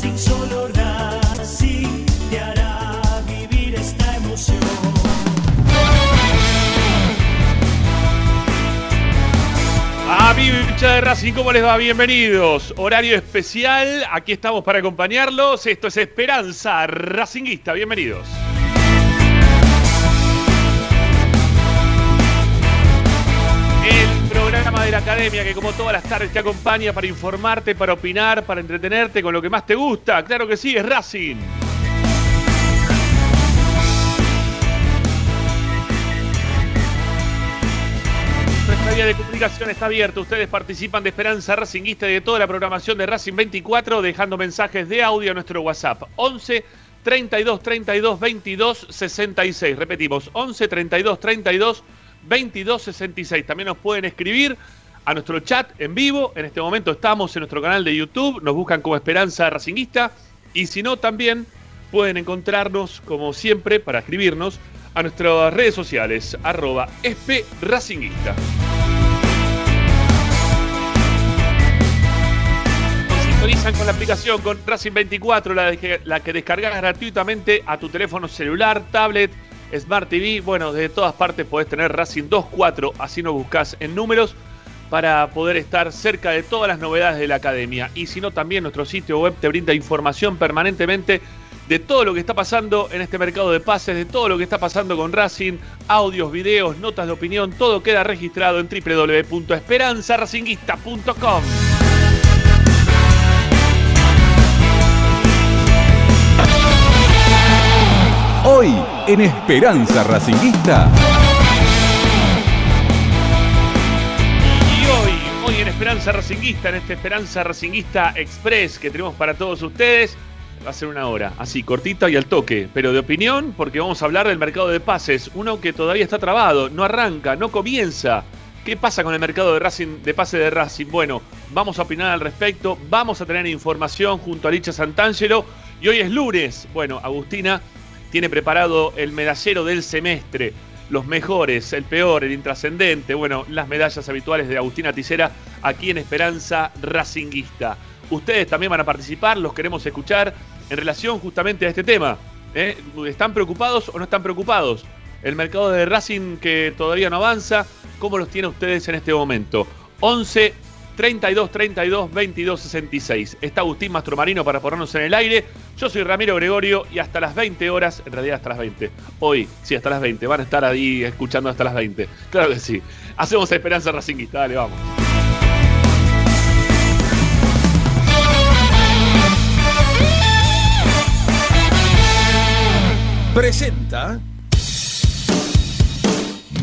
Racing, solo Racing te hará vivir esta emoción. A de Racing, ¿cómo les va? Bienvenidos. Horario especial, aquí estamos para acompañarlos. Esto es Esperanza Racinguista, bienvenidos. La academia que como todas las tardes te acompaña para informarte, para opinar, para entretenerte con lo que más te gusta. Claro que sí, es Racing. Nuestra vía de comunicación está abierta. Ustedes participan de Esperanza Racinguista y de toda la programación de Racing 24, dejando mensajes de audio a nuestro WhatsApp. 11 32 32 22 66. Repetimos, 11 32 32 22 66. También nos pueden escribir a nuestro chat en vivo. En este momento estamos en nuestro canal de YouTube. Nos buscan como Esperanza Racinguista. Y si no, también pueden encontrarnos, como siempre, para escribirnos a nuestras redes sociales, arroba espracinguista. Nos sintonizan con la aplicación con Racing 24, la, la que descargas gratuitamente a tu teléfono celular, tablet, Smart TV. Bueno, de todas partes podés tener Racing 24, así nos buscas en números para poder estar cerca de todas las novedades de la academia. Y si no, también nuestro sitio web te brinda información permanentemente de todo lo que está pasando en este mercado de pases, de todo lo que está pasando con Racing, audios, videos, notas de opinión, todo queda registrado en www.esperanzaracinguista.com. Hoy en Esperanza Racinguista. Y hoy, hoy en Esperanza Racinguista, en este Esperanza Racinguista Express que tenemos para todos ustedes, va a ser una hora, así cortita y al toque, pero de opinión, porque vamos a hablar del mercado de pases, uno que todavía está trabado, no arranca, no comienza. ¿Qué pasa con el mercado de, Racing, de pase de Racing? Bueno, vamos a opinar al respecto, vamos a tener información junto a Licha Santangelo y hoy es lunes. Bueno, Agustina tiene preparado el medallero del semestre, los mejores, el peor, el intrascendente, bueno, las medallas habituales de Agustina Ticera aquí en Esperanza Racinguista. Ustedes también van a participar, los queremos escuchar en relación justamente a este tema. ¿eh? ¿Están preocupados o no están preocupados? El mercado de Racing que todavía no avanza, ¿cómo los tiene ustedes en este momento? 11 32 32 22 66. Está Agustín Mastromarino para ponernos en el aire. Yo soy Ramiro Gregorio y hasta las 20 horas, en realidad hasta las 20. Hoy, sí, hasta las 20. Van a estar ahí escuchando hasta las 20. Claro que sí. Hacemos Esperanza Racinguista. Dale, vamos. Presenta.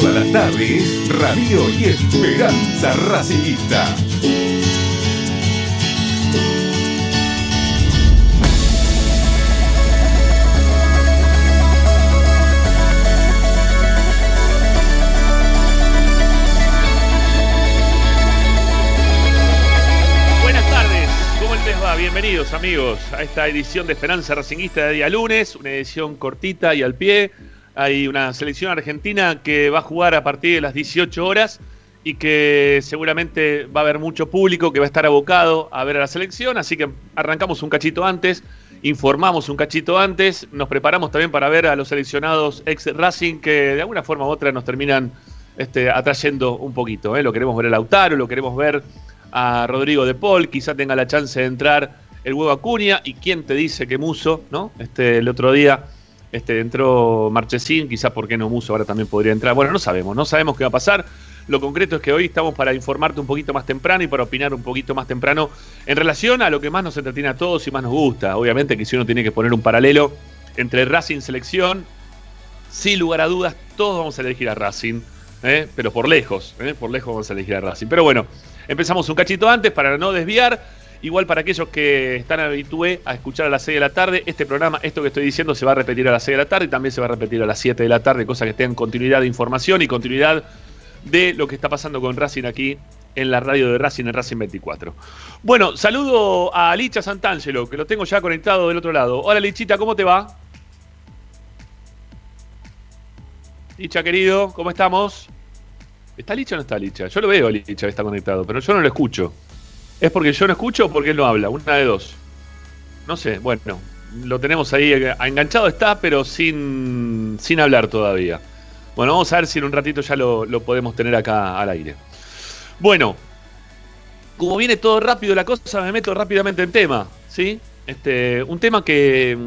Todas las tardes, Radio y Esperanza Racinguista. Buenas tardes, ¿cómo les va? Bienvenidos amigos a esta edición de Esperanza Racinguista de día lunes, una edición cortita y al pie. Hay una selección argentina que va a jugar a partir de las 18 horas y que seguramente va a haber mucho público que va a estar abocado a ver a la selección, así que arrancamos un cachito antes, informamos un cachito antes, nos preparamos también para ver a los seleccionados ex Racing que de alguna forma u otra nos terminan este, atrayendo un poquito. ¿eh? Lo queremos ver a Lautaro, lo queremos ver a Rodrigo de Paul, quizá tenga la chance de entrar el huevo Acuña y quién te dice que Muso, ¿no? Este, el otro día este, entró Marchesín, quizá porque no Muso ahora también podría entrar. Bueno, no sabemos, no sabemos qué va a pasar. Lo concreto es que hoy estamos para informarte un poquito más temprano y para opinar un poquito más temprano en relación a lo que más nos entretiene a todos y más nos gusta. Obviamente que si uno tiene que poner un paralelo entre Racing Selección, sin lugar a dudas, todos vamos a elegir a Racing, ¿eh? pero por lejos, ¿eh? por lejos vamos a elegir a Racing. Pero bueno, empezamos un cachito antes para no desviar. Igual para aquellos que están habitué a escuchar a las 6 de la tarde, este programa, esto que estoy diciendo, se va a repetir a las 6 de la tarde y también se va a repetir a las 7 de la tarde, cosa que tengan continuidad de información y continuidad de lo que está pasando con Racing aquí en la radio de Racing, en Racing 24. Bueno, saludo a Licha Santangelo, que lo tengo ya conectado del otro lado. Hola Lichita, ¿cómo te va? Licha, querido, ¿cómo estamos? ¿Está Licha o no está Licha? Yo lo veo Licha que está conectado, pero yo no lo escucho. ¿Es porque yo no escucho o porque él no habla? Una de dos. No sé, bueno, lo tenemos ahí enganchado está, pero sin, sin hablar todavía. Bueno, vamos a ver si en un ratito ya lo, podemos tener acá al aire. Bueno, como viene todo rápido la cosa, me meto rápidamente en tema, ¿sí? Este, un tema que,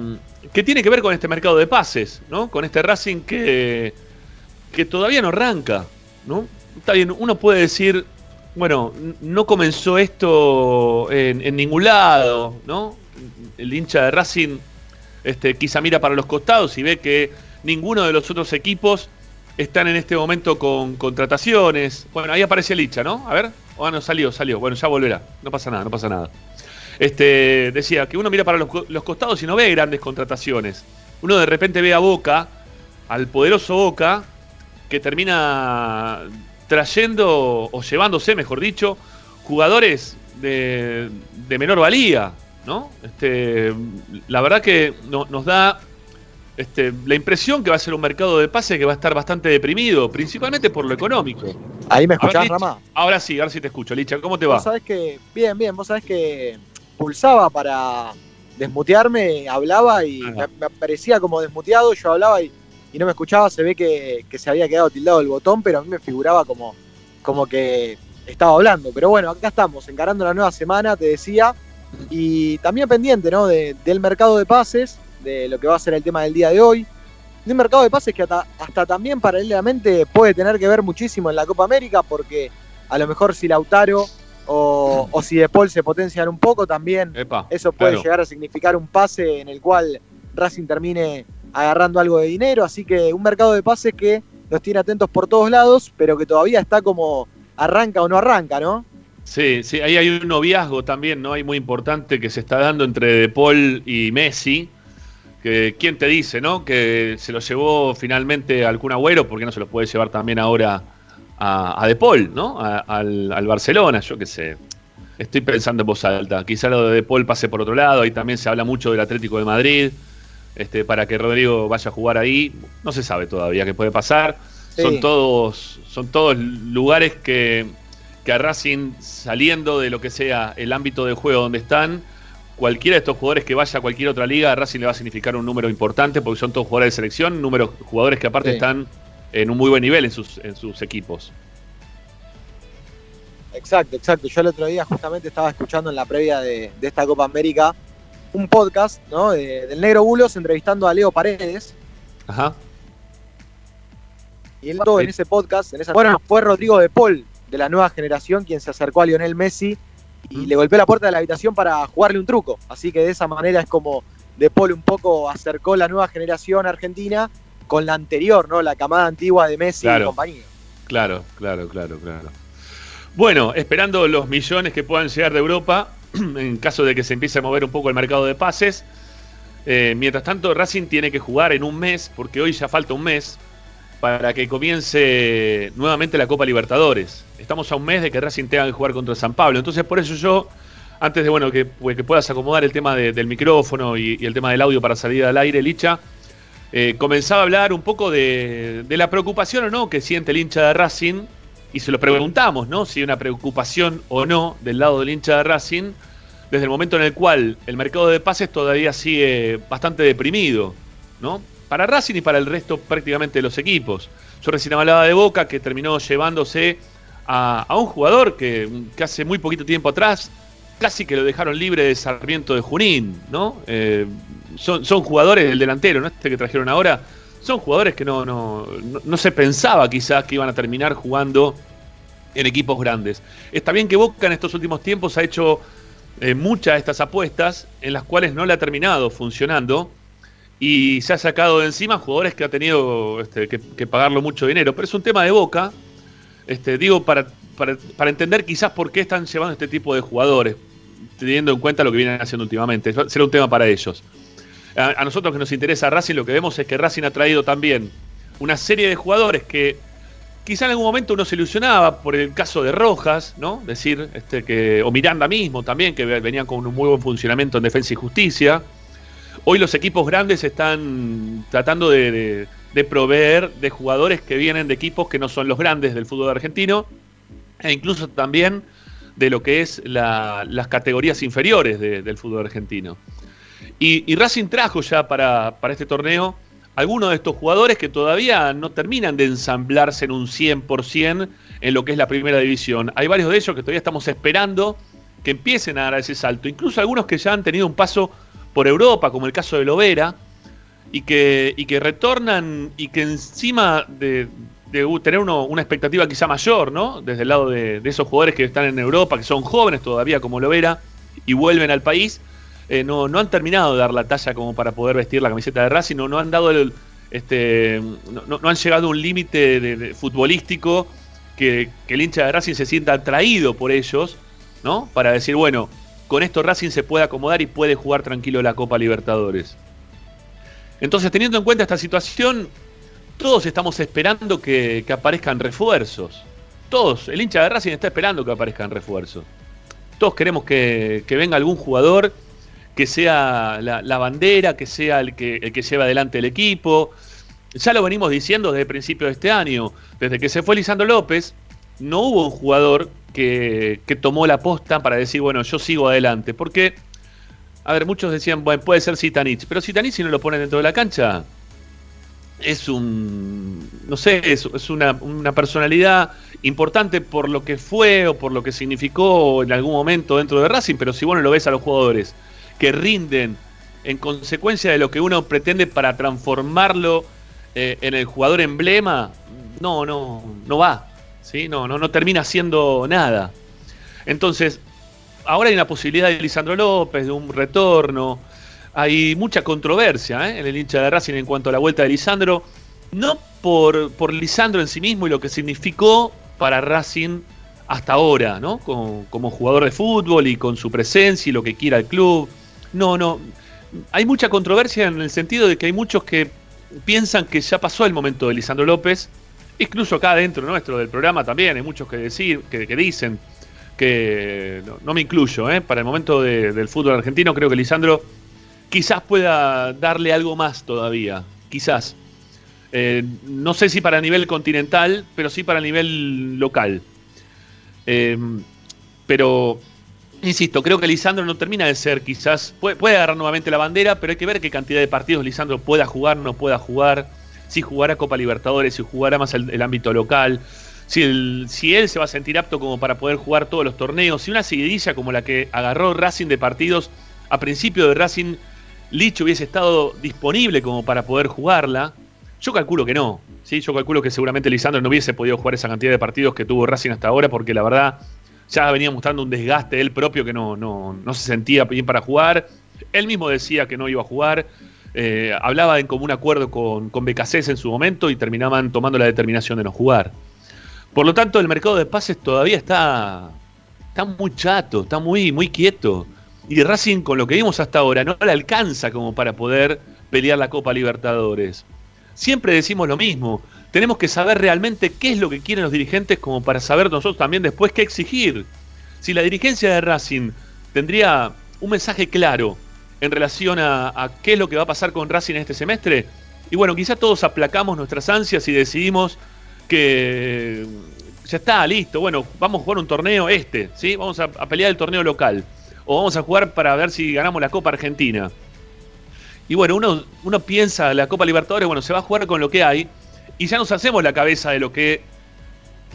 que tiene que ver con este mercado de pases, ¿no? Con este Racing que, que todavía no arranca, ¿no? Está bien, uno puede decir, bueno, no comenzó esto en, ningún lado, ¿no? El hincha de Racing este, quizá mira para los costados y ve que ninguno de los otros equipos están en este momento con contrataciones. Bueno, ahí aparece el hincha, ¿no? A ver. Oh, no, salió, salió. Bueno, ya volverá. No pasa nada, no pasa nada. Este, decía que uno mira para los costados y no ve grandes contrataciones. Uno de repente ve a Boca, al poderoso Boca, que termina trayendo o llevándose, mejor dicho, jugadores de, menor valía, ¿no? Este, la verdad que nos da este, la impresión que va a ser un mercado de pase que va a estar bastante deprimido, principalmente por lo económico. Ahí me escuchás, Rama. Ahora sí, ahora sí te escucho, Licha. ¿Cómo te va? Vos sabés que, bien, bien, vos sabés que pulsaba para desmutearme, hablaba y me, parecía como desmuteado, yo hablaba y y no me escuchaba, se ve que, se había quedado tildado el botón, pero a mí me figuraba como, como que estaba hablando. Pero bueno, acá estamos, encarando la nueva semana, te decía, y también pendiente ¿no? del mercado de pases, de lo que va a ser el tema del día de hoy. De un mercado de pases que hasta, hasta también paralelamente puede tener que ver muchísimo en la Copa América, porque a lo mejor si Lautaro o, o si De Paul se potencian un poco, también eso puede llegar a significar un pase en el cual Racing termine agarrando algo de dinero, así que un mercado de pases que nos tiene atentos por todos lados, pero que todavía está como arranca o no arranca, ¿no? Sí, sí, ahí hay un noviazgo también, ¿no? Hay muy importante que se está dando entre De Paul y Messi. Que, ¿Quién te dice, no? Que se lo llevó finalmente al Kun Agüero, porque no se lo puede llevar también ahora a, De Paul, ¿no? al, al, Barcelona, yo qué sé. Estoy pensando en voz alta. Quizá lo de De Paul pase por otro lado. Ahí también se habla mucho del Atlético de Madrid. Este, para que Rodrigo vaya a jugar ahí. No se sabe todavía qué puede pasar. Son, todos, son todos lugares que, que a Racing, saliendo de lo que sea el ámbito de juego donde están, cualquiera de estos jugadores que vaya a cualquier otra liga, a Racing le va a significar un número importante porque son todos jugadores de selección, números jugadores que aparte están en un muy buen nivel en sus, en sus equipos. Exacto, exacto. Yo el otro día justamente estaba escuchando en la previa de, de esta Copa América un podcast ¿no? del Negro Bulos entrevistando a Leo Paredes. Ajá. Y él en ese podcast, en esa, bueno, fue Rodrigo de Paul, de la nueva generación, quien se acercó a Lionel Messi y le golpeó la puerta de la habitación para jugarle un truco. Así que de esa manera es como de Paul un poco acercó la nueva generación argentina con la anterior, ¿no? La camada antigua de Messi y compañía. Claro, claro, claro, claro. Bueno, esperando los millones que puedan llegar de Europa, en caso de que se empiece a mover un poco el mercado de pases. Eh, mientras tanto, Racing tiene que jugar en un mes, porque hoy ya falta un mes, para que comience nuevamente la Copa Libertadores. Estamos a un mes de que Racing tenga que jugar contra San Pablo. Entonces, por eso yo, antes de bueno que, pues, puedas acomodar el tema del micrófono y, el tema del audio para salir al aire, Licha, eh, comenzaba a hablar un poco de, de la preocupación o no que siente el hincha de Racing y se lo preguntamos, ¿no? Si hay una preocupación o no del lado del hincha de Racing, desde el momento en el cual el mercado de pases todavía sigue bastante deprimido, ¿no? Para Racing y para el resto prácticamente de los equipos. Yo recién hablaba de Boca que terminó llevándose a, un jugador que, hace muy poquito tiempo atrás casi que lo dejaron libre de Sarmiento de Junín, ¿no? Eh, son, son jugadores del delantero, ¿no? Este que trajeron ahora, son jugadores que no, no, no, se pensaba quizás que iban a terminar jugando en equipos grandes. Está bien que Boca en estos últimos tiempos ha hecho eh, muchas de estas apuestas en las cuales no le ha terminado funcionando y se ha sacado de encima jugadores que ha tenido este, que, pagarlo mucho dinero. Pero es un tema de Boca, este, digo, para, para, entender quizás por qué están llevando este tipo de jugadores, teniendo en cuenta lo que vienen haciendo últimamente. será un tema para ellos a, nosotros que nos interesa Racing, lo que vemos es que Racing ha traído también una serie de jugadores que quizá en algún momento uno se ilusionaba por el caso de Rojas, ¿no? Decir, este, que, o Miranda mismo también, que venían con un muy buen funcionamiento en defensa y justicia. Hoy los equipos grandes están tratando de, proveer de jugadores que vienen de equipos que no son los grandes del fútbol argentino, e incluso también de lo que es las categorías inferiores del fútbol argentino. Y, Racing trajo ya para, para este torneo algunos de estos jugadores que todavía no terminan de ensamblarse en un 100% en lo que es la primera división. Hay varios de ellos que todavía estamos esperando que empiecen a dar ese salto. Incluso algunos que ya han tenido un paso por Europa, como el caso de Lovera, y que, y que retornan y que encima de, tener una expectativa quizá mayor, ¿no? Desde el lado de, de, esos jugadores que están en Europa, que son jóvenes todavía como Lovera, y vuelven al país, eh, no, no han terminado de dar la talla como para poder vestir la camiseta de Racing, no, no han dado este, no, han llegado a un límite futbolístico que, el hincha de Racing se sienta atraído por ellos, ¿no? Para decir, bueno, con esto Racing se puede acomodar y puede jugar tranquilo la Copa Libertadores. Entonces, teniendo en cuenta esta situación, todos estamos esperando que, aparezcan refuerzos. Todos, el hincha de Racing está esperando que aparezcan refuerzos. Todos queremos que, que venga algún jugador que sea la, bandera, que sea el que, el que lleva adelante el equipo. Ya lo venimos diciendo desde el principio de este año. Desde que se fue Lisandro López, no hubo un jugador que, tomó la posta para decir, bueno, yo sigo adelante. Porque, a ver, muchos decían, bueno, puede ser Sitanich, pero Sitanich si no lo pone dentro de la cancha, es un, no sé, es, es una, una, personalidad importante por lo que fue o por lo que significó en algún momento dentro de Racing, pero si vos no lo ves a los jugadores que rinden en consecuencia de lo que uno pretende para transformarlo eh, en el jugador emblema, no, no, no va. ¿sí? No, no, no termina siendo nada. Entonces, ahora hay una posibilidad de Lisandro López, de un retorno. Hay mucha controversia ¿eh? en el hincha de Racing en cuanto a la vuelta de Lisandro. No por, por Lisandro en sí mismo y lo que significó para Racing hasta ahora, ¿no? Como, como jugador de fútbol y con su presencia y lo que quiera el club no, no. Hay mucha controversia en el sentido de que hay muchos que piensan que ya pasó el momento de Lisandro López. Incluso acá dentro nuestro del programa también hay muchos que, decir, que, dicen que no, me incluyo, ¿eh? para el momento del fútbol argentino creo que Lisandro quizás pueda darle algo más todavía, quizás. Eh, no sé si para nivel continental, pero sí para nivel local. Eh, pero Insisto, creo que Lisandro no termina de ser quizás, puede, agarrar nuevamente la bandera, pero hay que ver qué cantidad de partidos Lisandro pueda jugar, no pueda jugar, si jugará Copa Libertadores, si jugará más el, ámbito local, si, si él se va a sentir apto como para poder jugar todos los torneos, si una seguidilla como la que agarró Racing de partidos a principio de Racing, Lich hubiese estado disponible como para poder jugarla. Yo calculo que no, ¿sí? yo calculo que seguramente Lisandro no hubiese podido jugar esa cantidad de partidos que tuvo Racing hasta ahora, porque la verdad ya venía mostrando un desgaste él propio que no, no, no se sentía bien para jugar. Él mismo decía que no iba a jugar. Eh, hablaba en común acuerdo con, con en su momento y terminaban tomando la determinación de no jugar. Por lo tanto, el mercado de pases todavía está, está muy chato, está muy, muy quieto. Y Racing, con lo que vimos hasta ahora, no le alcanza como para poder pelear la Copa Libertadores. Siempre decimos lo mismo tenemos que saber realmente qué es lo que quieren los dirigentes como para saber nosotros también después qué exigir. Si la dirigencia de Racing tendría un mensaje claro en relación a, qué es lo que va a pasar con Racing este semestre, y bueno, quizás todos aplacamos nuestras ansias y decidimos que ya está, listo, bueno, vamos a jugar un torneo este, ¿sí? Vamos a, a pelear el torneo local, o vamos a jugar para ver si ganamos la Copa Argentina. Y bueno, uno, uno piensa la Copa Libertadores, bueno, se va a jugar con lo que hay, y ya nos hacemos la cabeza de lo que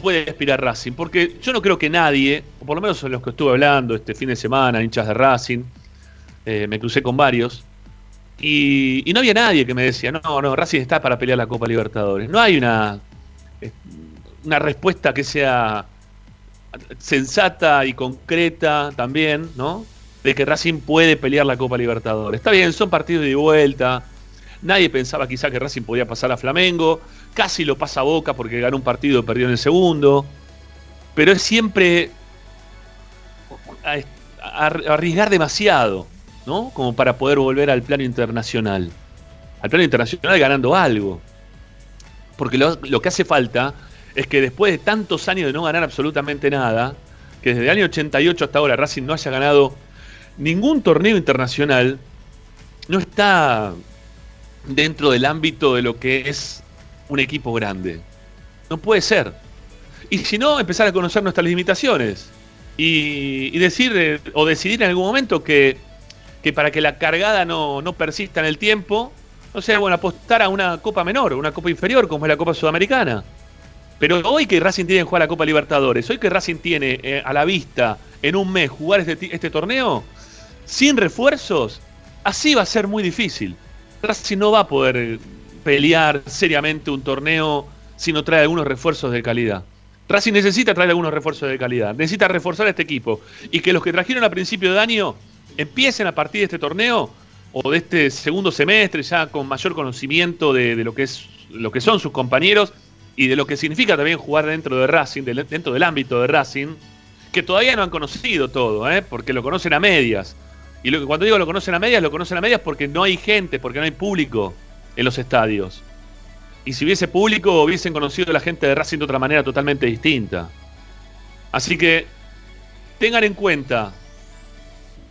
puede aspirar Racing. Porque yo no creo que nadie, o por lo menos en los que estuve hablando este fin de semana, hinchas de Racing, eh, me crucé con varios, y, no había nadie que me decía, no, no, Racing está para pelear la Copa Libertadores. No hay una, una respuesta que sea sensata y concreta también, ¿no? De que Racing puede pelear la Copa Libertadores. Está bien, son partidos de vuelta. Nadie pensaba quizá que Racing podía pasar a Flamengo casi lo pasa a Boca porque ganó un partido y perdió en el segundo, pero es siempre arriesgar demasiado, ¿no? Como para poder volver al plano internacional. Al plano internacional ganando algo. Porque lo, que hace falta es que después de tantos años de no ganar absolutamente nada, que desde el año 88 hasta ahora Racing no haya ganado ningún torneo internacional, no está dentro del ámbito de lo que es un equipo grande. No puede ser. Y si no, empezar a conocer nuestras limitaciones. Y, decir eh, o decidir en algún momento que, para que la cargada no, no persista en el tiempo, no sea bueno apostar a una copa menor, una copa inferior como es la Copa Sudamericana. Pero hoy que Racing tiene que jugar la Copa Libertadores, hoy que Racing tiene eh, a la vista en un mes jugar este, este torneo, sin refuerzos, así va a ser muy difícil. Racing no va a poder pelear seriamente un torneo si no trae algunos refuerzos de calidad. Racing necesita traer algunos refuerzos de calidad, necesita reforzar este equipo y que los que trajeron a principio de año empiecen a partir de este torneo o de este segundo semestre ya con mayor conocimiento de, lo que es lo que son sus compañeros y de lo que significa también jugar dentro de Racing, dentro del ámbito de Racing, que todavía no han conocido todo, ¿eh? porque lo conocen a medias. Y lo, cuando digo lo conocen a medias, lo conocen a medias porque no hay gente, porque no hay público en los estadios. Y si hubiese público, hubiesen conocido a la gente de Racing de otra manera totalmente distinta. Así que tengan en cuenta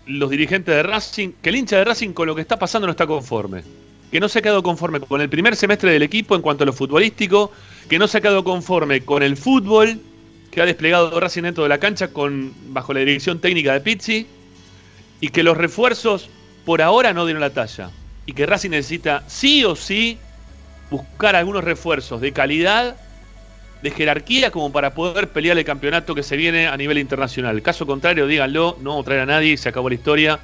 los dirigentes de Racing que el hincha de Racing con lo que está pasando no está conforme. Que no se ha quedado conforme con el primer semestre del equipo en cuanto a lo futbolístico, que no se ha quedado conforme con el fútbol que ha desplegado Racing dentro de la cancha con, bajo la dirección técnica de Pizzi y que los refuerzos por ahora no dieron la talla y que Racing necesita sí o sí buscar algunos refuerzos de calidad, de jerarquía como para poder pelear el campeonato que se viene a nivel internacional. Caso contrario, díganlo, no traer a nadie, se acabó la historia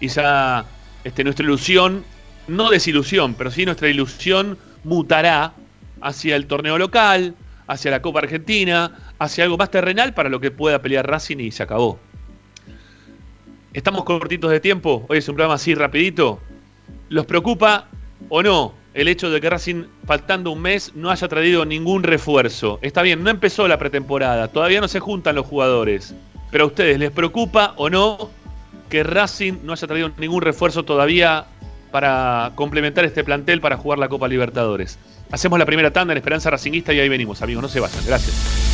y este, nuestra ilusión, no desilusión, pero sí nuestra ilusión mutará hacia el torneo local, hacia la Copa Argentina, hacia algo más terrenal para lo que pueda pelear Racing y se acabó. Estamos cortitos de tiempo, hoy es un programa así rapidito. ¿Los preocupa o no el hecho de que Racing, faltando un mes, no haya traído ningún refuerzo? Está bien, no empezó la pretemporada, todavía no se juntan los jugadores. Pero a ustedes, ¿les preocupa o no que Racing no haya traído ningún refuerzo todavía para complementar este plantel para jugar la Copa Libertadores? Hacemos la primera tanda en Esperanza Racinguista y ahí venimos, amigos, no se vayan. Gracias.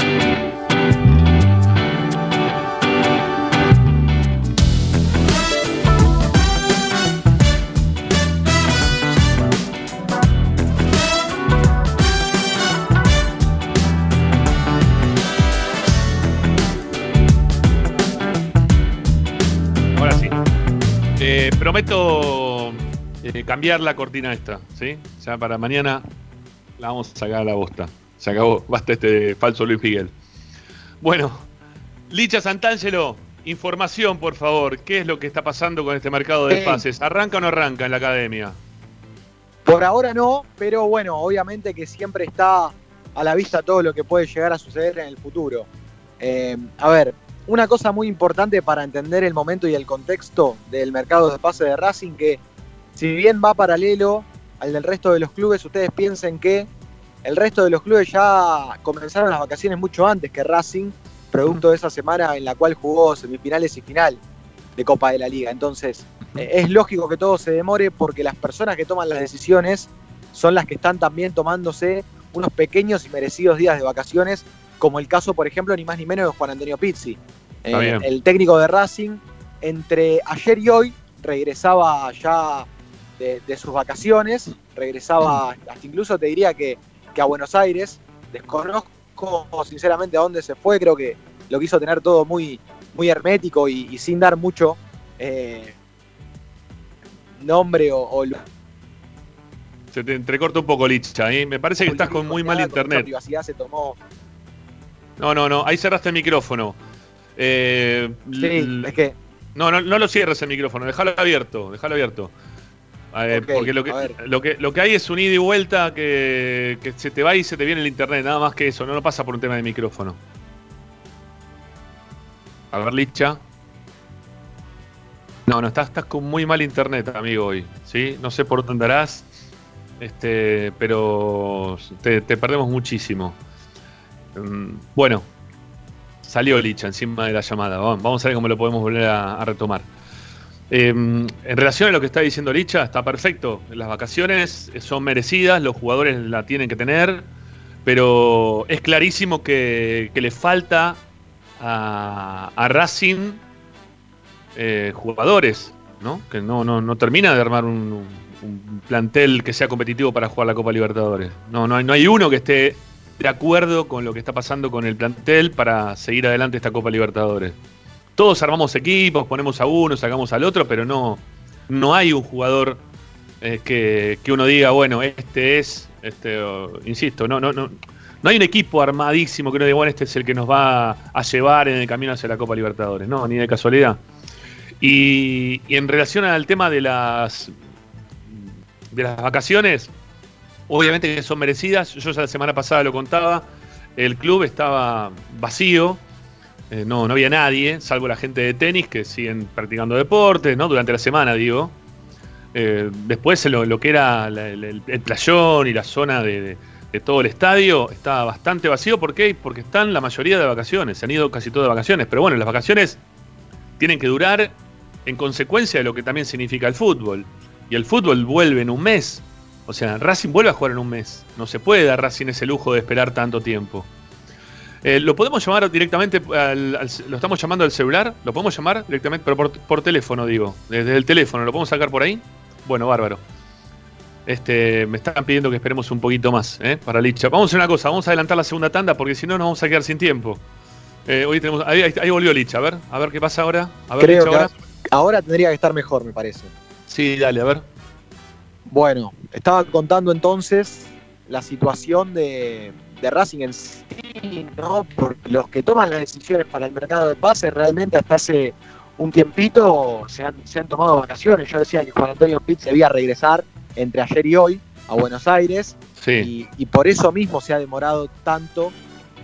Prometo eh, cambiar la cortina esta, ¿sí? Ya para mañana la vamos a sacar a la bosta. Se acabó, basta este falso Luis Miguel. Bueno, Licha Santangelo, información por favor. ¿Qué es lo que está pasando con este mercado de pases? ¿Arranca o no arranca en la academia? Por ahora no, pero bueno, obviamente que siempre está a la vista todo lo que puede llegar a suceder en el futuro. Eh, a ver, una cosa muy importante para entender el momento y el contexto del mercado de pase de Racing, que si bien va paralelo al del resto de los clubes, ustedes piensen que el resto de los clubes ya comenzaron las vacaciones mucho antes que Racing, producto de esa semana en la cual jugó semifinales y final de Copa de la Liga. Entonces, es lógico que todo se demore porque las personas que toman las decisiones son las que están también tomándose unos pequeños y merecidos días de vacaciones, como el caso, por ejemplo, ni más ni menos de Juan Antonio Pizzi. Eh, el técnico de Racing, entre ayer y hoy, regresaba ya de, de sus vacaciones, regresaba hasta incluso te diría que, que a Buenos Aires, desconozco sinceramente a dónde se fue, creo que lo quiso tener todo muy, muy hermético y, y sin dar mucho eh, nombre o, o Se te entrecorta un poco, Licha. ¿eh? Me parece que estás con muy mal internet. privacidad se tomó. No, no, no. Ahí cerraste el micrófono. Eh, Sí, es que No, no, no lo cierres el micrófono, déjalo abierto, déjalo abierto. Eh, Ok, porque lo que, ver. lo, que, lo que hay es un ida y vuelta que, que se te va y se te viene el internet, nada más que eso, no, no pasa por un tema de micrófono. A ver, Licha. No, no, estás, estás con muy mal internet, amigo, hoy. ¿sí? No sé por dónde andarás, este, pero te, te perdemos muchísimo. Mm, Bueno, salió Licha encima de la llamada. Vamos a ver cómo lo podemos volver a, retomar. Eh, en relación a lo que está diciendo Licha, está perfecto. Las vacaciones son merecidas, los jugadores la tienen que tener, pero es clarísimo que, le falta a, Racing eh, jugadores, ¿no? Que no, no, no termina de armar un, un plantel que sea competitivo para jugar la Copa Libertadores. No, no hay, no hay uno que esté de acuerdo con lo que está pasando con el plantel para seguir adelante esta Copa Libertadores. Todos armamos equipos, ponemos a uno, sacamos al otro, pero no, no hay un jugador eh, que, que uno diga, bueno, este es, este, insisto, no, no, no, no hay un equipo armadísimo que uno diga, bueno, este es el que nos va a llevar en el camino hacia la Copa Libertadores, no, ni de casualidad. Y, y en relación al tema de las de las vacaciones, obviamente que son merecidas. Yo ya la semana pasada lo contaba. El club estaba vacío. eh, no, no había nadie, salvo la gente de tenis que siguen practicando deportes, ¿no? Durante la semana, digo. Eh, después lo, que era el, playón y la zona de todo el estadio estaba bastante vacío. ¿Por qué? Porque están la mayoría de vacaciones. Se han ido casi todas de vacaciones. Pero bueno, las vacaciones tienen que durar en consecuencia de lo que también significa el fútbol. Y el fútbol vuelve en un mes. O sea, Racing vuelve a jugar en un mes. No se puede dar Racing ese lujo de esperar tanto tiempo. Eh, ¿Lo podemos llamar directamente? ¿Lo estamos llamando al celular? ¿Lo podemos llamar directamente? Pero por, teléfono, digo. Desde el teléfono. ¿Lo podemos sacar por ahí? Bueno, bárbaro. Este, me están pidiendo que esperemos un poquito más ¿eh? para Licha. Vamos a hacer una cosa. Vamos a adelantar la segunda tanda porque si no nos vamos a quedar sin tiempo. Eh, hoy tenemos, ahí, volvió Licha. A ver, a ver qué pasa ahora. A ver, Creo que ahora. ahora tendría que estar mejor, me parece. Sí, dale, a ver. Bueno, estaba contando entonces la situación de, Racing en sí, ¿no? Porque los que toman las decisiones para el mercado de pases realmente hasta hace un tiempito se han, tomado vacaciones. Yo decía que Juan Antonio Pitt debía regresar entre ayer y hoy a Buenos Aires y, por eso mismo se ha demorado tanto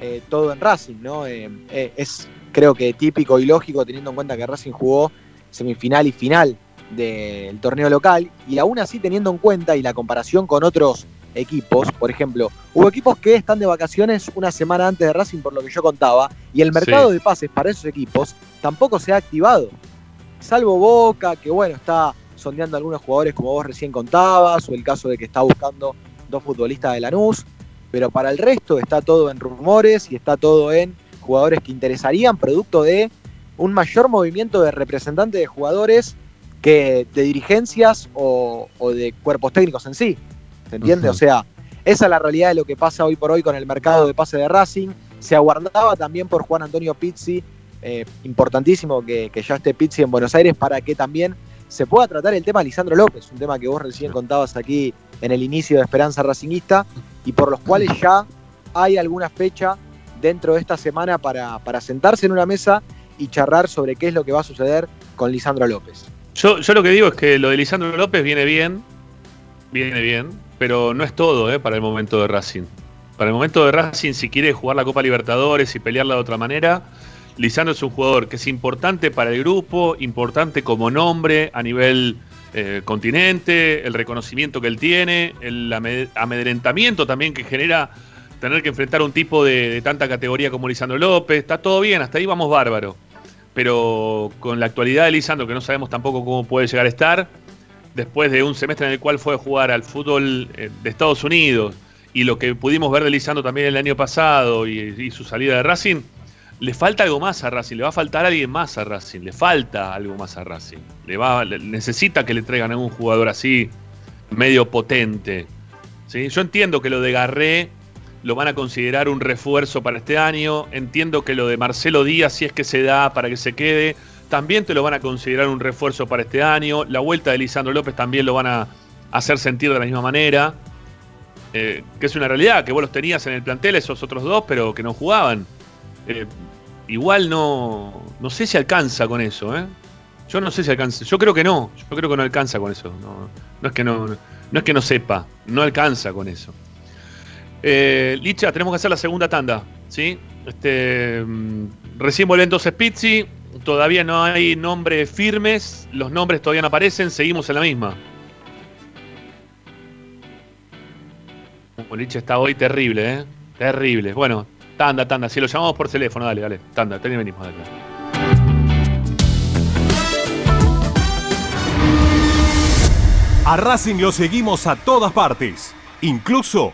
eh, todo en Racing, ¿no? Eh, eh, es creo que típico y lógico teniendo en cuenta que Racing jugó semifinal y final del torneo local y aún así teniendo en cuenta y la comparación con otros equipos, por ejemplo, hubo equipos que están de vacaciones una semana antes de Racing por lo que yo contaba y el mercado de pases para esos equipos tampoco se ha activado, salvo Boca, que bueno, está sondeando algunos jugadores como vos recién contabas o el caso de que está buscando dos futbolistas de Lanús, pero para el resto está todo en rumores y está todo en jugadores que interesarían producto de un mayor movimiento de representantes de jugadores que de dirigencias o, de cuerpos técnicos en sí. ¿Se entiende? O sea, esa es la realidad de lo que pasa hoy por hoy con el mercado de pase de Racing. Se aguardaba también por Juan Antonio Pizzi, eh, importantísimo que, ya esté Pizzi en Buenos Aires para que también se pueda tratar el tema de Lisandro López, un tema que vos recién contabas aquí en el inicio de Esperanza Racingista y por los cuales ya hay alguna fecha dentro de esta semana para, para sentarse en una mesa y charlar sobre qué es lo que va a suceder con Lisandro López. Yo, lo que digo es que lo de Lisandro López viene bien, viene bien, pero no es todo eh, para el momento de Racing. Para el momento de Racing, si quiere jugar la Copa Libertadores y pelearla de otra manera, Lisandro es un jugador que es importante para el grupo, importante como nombre a nivel eh, continente, el reconocimiento que él tiene, el amedrentamiento también que genera tener que enfrentar a un tipo de, de, tanta categoría como Lisandro López. Está todo bien, hasta ahí vamos bárbaro pero con la actualidad de Lisandro, que no sabemos tampoco cómo puede llegar a estar, después de un semestre en el cual fue a jugar al fútbol eh, de Estados Unidos y lo que pudimos ver de Lisandro también el año pasado y, su salida de Racing, le falta algo más a Racing, le va a faltar alguien más a Racing, le falta algo más a Racing. Le va, necesita que le traigan a un jugador así, medio potente. ¿sí? Yo entiendo que lo de Garré lo van a considerar un refuerzo para este año. Entiendo que lo de Marcelo Díaz, si es que se da para que se quede, también te lo van a considerar un refuerzo para este año. La vuelta de Lisandro López también lo van a hacer sentir de la misma manera. Eh, que es una realidad, que vos los tenías en el plantel, esos otros dos, pero que no jugaban. Eh, igual no, no sé si alcanza con eso, ¿eh? Yo no sé si alcanza. Yo creo que no. Yo creo que no alcanza con eso. No, no es que no, no es que no sepa. No alcanza con eso. Eh, Licha, tenemos que hacer la segunda tanda, ¿sí? Este, mm, recién volvió entonces Pizzi, todavía no hay nombres firmes, los nombres todavía no aparecen, seguimos en la misma. Licha está hoy terrible, ¿eh? Terrible. Bueno, tanda, tanda. Si lo llamamos por teléfono, dale, dale. Tanda, te venimos. A Racing lo seguimos a todas partes, incluso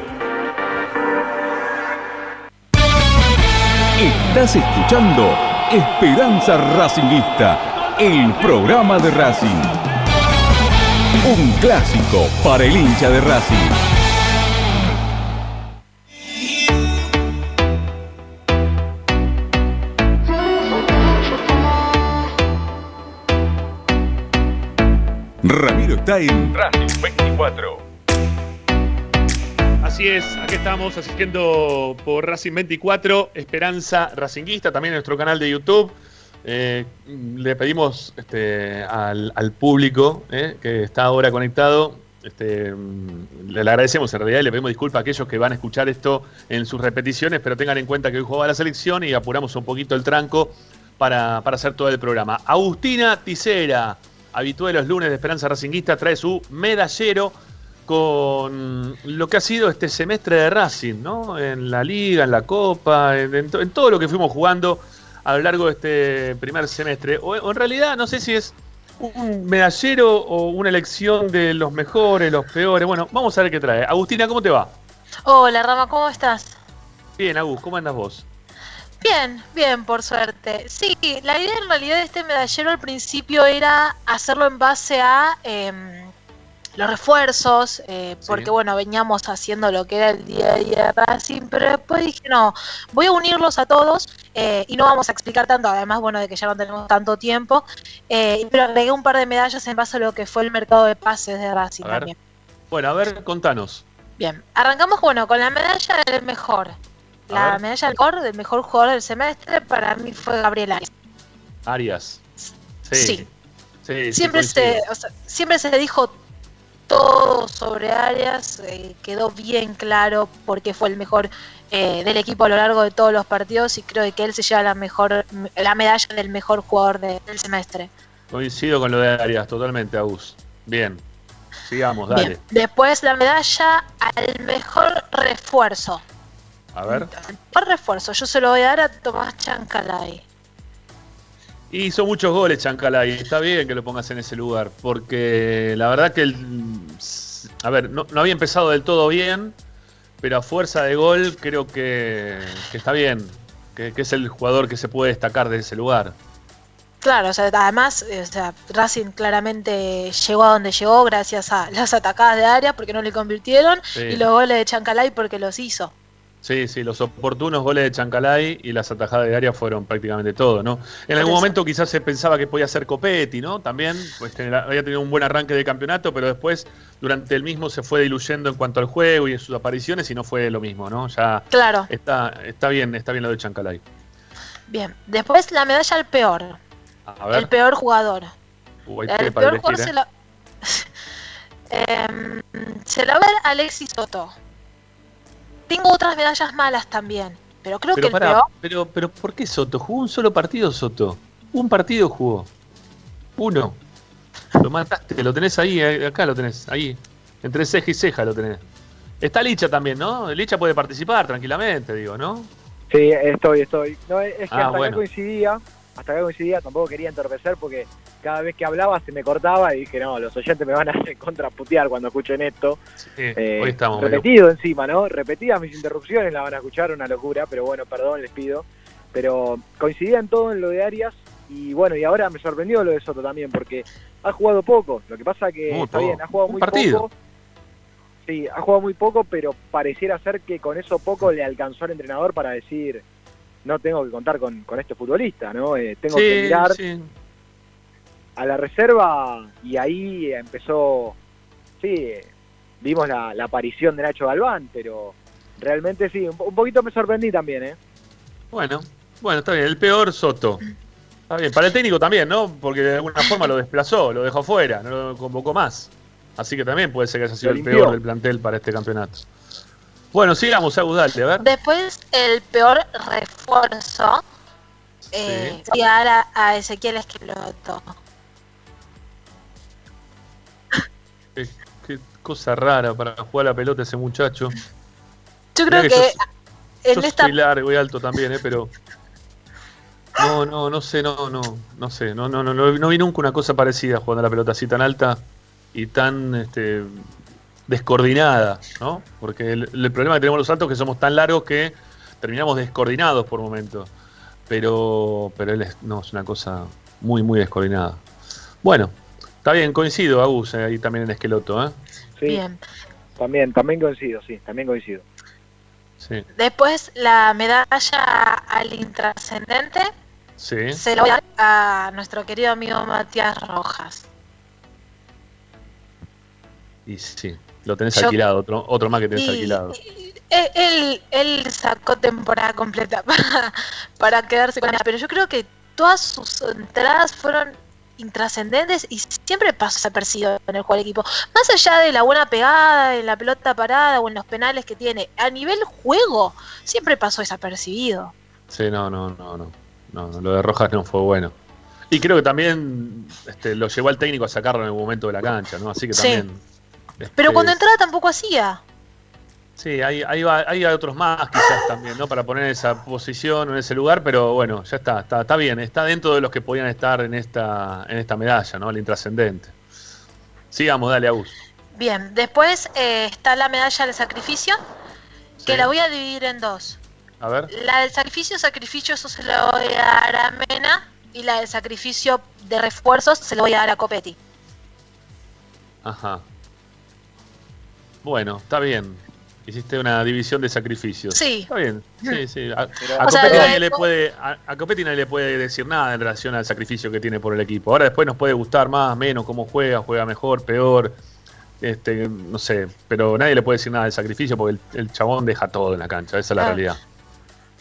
Estás escuchando Esperanza Racingista, el programa de Racing. Un clásico para el hincha de Racing. Ramiro está en Racing 24. Aquí estamos asistiendo por Racing 24, Esperanza Racinguista, también en nuestro canal de YouTube. Eh, le pedimos este, al, público eh, que está ahora conectado, este, mm, le, agradecemos en realidad y le pedimos disculpas a aquellos que van a escuchar esto en sus repeticiones, pero tengan en cuenta que hoy jugaba la selección y apuramos un poquito el tranco para, para hacer todo el programa. Agustina Ticera, habitué los lunes de Esperanza Racinguista, trae su medallero con lo que ha sido este semestre de Racing, ¿no? En la liga, en la copa, en, en to- en todo lo que fuimos jugando a lo largo de este primer semestre. O, o en realidad, no sé si es un medallero o una elección de los mejores, los peores. Bueno, vamos a ver qué trae. Agustina, ¿cómo te va? Hola Rama, ¿cómo estás? Bien, Agus, ¿cómo andas vos? Bien, bien, por suerte. Sí, la idea en realidad de este medallero al principio era hacerlo en base a em, los refuerzos, eh, porque bueno, veníamos haciendo lo que era el día a día de Racing, pero después dije, no, voy a unirlos a todos eh, y no vamos a explicar tanto, además, bueno, de que ya no tenemos tanto tiempo, eh, pero agregué un par de medallas en base a lo que fue el mercado de pases de Racing también. Bueno, a ver, contanos. Bien, arrancamos bueno con la medalla del mejor. La medalla del mejor, del mejor jugador del semestre para mí fue Gabriel Arias. Arias. Sí. sí. siempre, se, siempre se dijo todo sobre Arias, eh, quedó bien claro porque fue el mejor eh, del equipo a lo largo de todos los partidos y creo que él se lleva la mejor la medalla del mejor jugador del semestre. Coincido con lo de Arias, totalmente, Agus. Bien, sigamos, dale. Después la medalla al mejor refuerzo. A ver. El mejor refuerzo, yo se lo voy a dar a Tomás Chancalay. Hizo muchos goles Chancalay, está bien que lo pongas en ese lugar, porque la verdad que el, a ver, no, había empezado del todo bien, pero a fuerza de gol creo que, está bien, que, es el jugador que se puede destacar de ese lugar. Claro, o sea, además, o sea, Racing claramente llegó a donde llegó gracias a las atacadas de área porque no le convirtieron y los goles de Chancalay porque los hizo. Sí, sí, los oportunos goles de Chancalay y las atajadas de área fueron prácticamente todo, ¿no? En algún momento quizás se pensaba que podía ser Copetti, ¿no? También, pues había tenido un buen arranque de campeonato, pero después durante el mismo se fue diluyendo en cuanto al juego y en sus apariciones y no fue lo mismo, ¿no? Ya claro. está, está bien, está bien lo de Chancalay. Bien, después la medalla al peor. A ver. El peor jugador. el peor jugador se, ¿eh? la... Em, se la va a ver Alexis Soto. Tengo otras medallas malas también. Pero creo que el peor. Pero, pero, ¿por qué Soto? ¿Jugó un solo partido Soto? Un partido jugó. Uno. Lo mataste, lo tenés ahí, eh, acá lo tenés, ahí. Entre ceja y ceja lo tenés. Está Licha también, ¿no? Licha puede participar tranquilamente, digo, ¿no? Sí, estoy, estoy. No, es que ah, hasta coincidía, hasta acá coincidía, tampoco quería entorpecer porque cada vez que hablaba se me cortaba y dije, no, los oyentes me van a hacer contraputear cuando escuchen esto. Sí, eh, hoy estamos repetido encima, ¿no? Repetidas mis interrupciones la van a escuchar, una locura, pero bueno, perdón, les pido. Pero coincidían todo en lo de Arias y bueno, y ahora me sorprendió lo de Soto también porque ha jugado poco. Lo que pasa que está bien, ha jugado muy poco. Sí, ha jugado muy poco, pero pareciera ser que con eso poco le alcanzó al entrenador para decir, no tengo que contar con, con este futbolista, ¿no? Eh, tengo que mirar a la reserva y ahí empezó, sí, vimos la, aparición de Nacho Galván, pero realmente sí, un, poquito me sorprendí también, ¿eh? Bueno, bueno, está bien, el peor Soto. Está bien, para el técnico también, ¿no? Porque de alguna forma lo desplazó, lo dejó fuera, no lo convocó más. Así que también puede ser que haya sido el peor del plantel para este campeonato. Bueno, sigamos, a a ver. Después, el peor refuerzo eh, a, a Ezequiel Esqueloto. Qué, cosa rara para jugar la pelota ese muchacho. Yo creo que, en esta... soy largo y alto también, ¿eh? pero no, no, no sé, no, no, no sé, no, no, no, no, vi nunca una cosa parecida jugando la pelota así tan alta y tan este, descoordinada, ¿no? Porque el, problema que tenemos los altos es que somos tan largos que terminamos descoordinados por momentos. Pero, pero él es, no, es una cosa muy, muy descoordinada. Bueno, Está bien, coincido, Agus, eh, ahí también en Esqueloto, ¿eh? Sí, bien. También, también coincido, sí, también coincido. Sí. Después la medalla al intrascendente sí. se lo voy a, a nuestro querido amigo Matías Rojas. Y sí, lo tenés alquilado, otro, otro más que tenés alquilado. él, él, sacó temporada completa para, para quedarse con ella, pero yo creo que todas sus entradas fueron intrascendentes y siempre pasa desapercibido en el juego del equipo. Más allá de la buena pegada, en la pelota parada o en los penales que tiene, a nivel juego siempre pasó desapercibido. Sí, no, no, no, no. No, lo de Rojas no fue bueno. Y creo que también este, lo llevó al técnico a sacarlo en el momento de la cancha, ¿no? Así que también. Este, cuando entraba tampoco hacía. Sí, hay, hay, otros más quizás también, ¿no? Para poner esa posición o en ese lugar, pero bueno, ya está, está, bien, está dentro de los que podían estar en esta, en esta medalla, ¿no? El intrascendente. Sigamos, dale, Agus. Bien, después eh, está la medalla del sacrificio, que la voy a dividir en dos. A ver. La del sacrificio, sacrificio, eso se lo voy a dar a Mena, y la del sacrificio de refuerzos se lo voy a dar a Copetti. Ajá. Bueno, está bien. Hiciste una división de sacrificios. Sí. Está bien. Sí, sí. A, Copetti nadie le puede, a, nadie le puede decir nada en relación al sacrificio que tiene por el equipo. Ahora después nos puede gustar más, menos, cómo juega, juega mejor, peor. este, no sé, pero nadie le puede decir nada del sacrificio porque el, chabón deja todo en la cancha, esa es la realidad.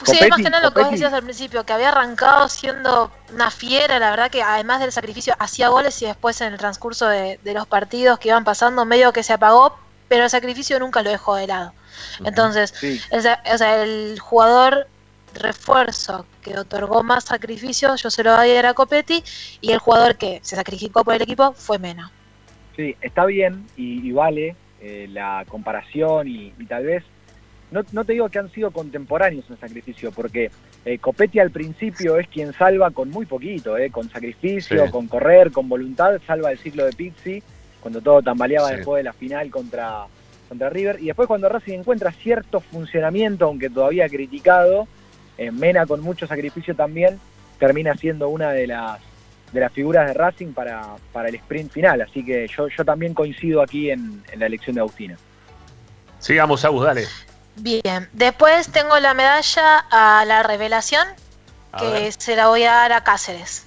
Pues sí, más que nada lo que vos decías al principio, que había arrancado siendo una fiera, la verdad que además del sacrificio hacía goles y después en el transcurso de, los partidos que iban pasando medio que se apagó, pero el sacrificio nunca lo dejó de lado. Entonces, o sea, el jugador refuerzo que otorgó más sacrificio, yo se lo doy a Copetti, y el jugador que se sacrificó por el equipo fue Mena. Sí, está bien y, vale eh, la comparación y, tal vez, no, no, te digo que han sido contemporáneos en sacrificio, porque eh, Copetti al principio es quien salva con muy poquito, eh, con sacrificio, con correr, con voluntad, salva el ciclo de Pizzi, cuando todo tambaleaba después de la final contra, contra River, y después cuando Racing encuentra cierto funcionamiento, aunque todavía criticado, Mena con mucho sacrificio también termina siendo una de las de las figuras de Racing para, para el sprint final. Así que yo, yo también coincido aquí en, la elección de Agustina. Sigamos, Agus, dale. Bien, después tengo la medalla a la revelación, que se la voy a dar a Cáceres.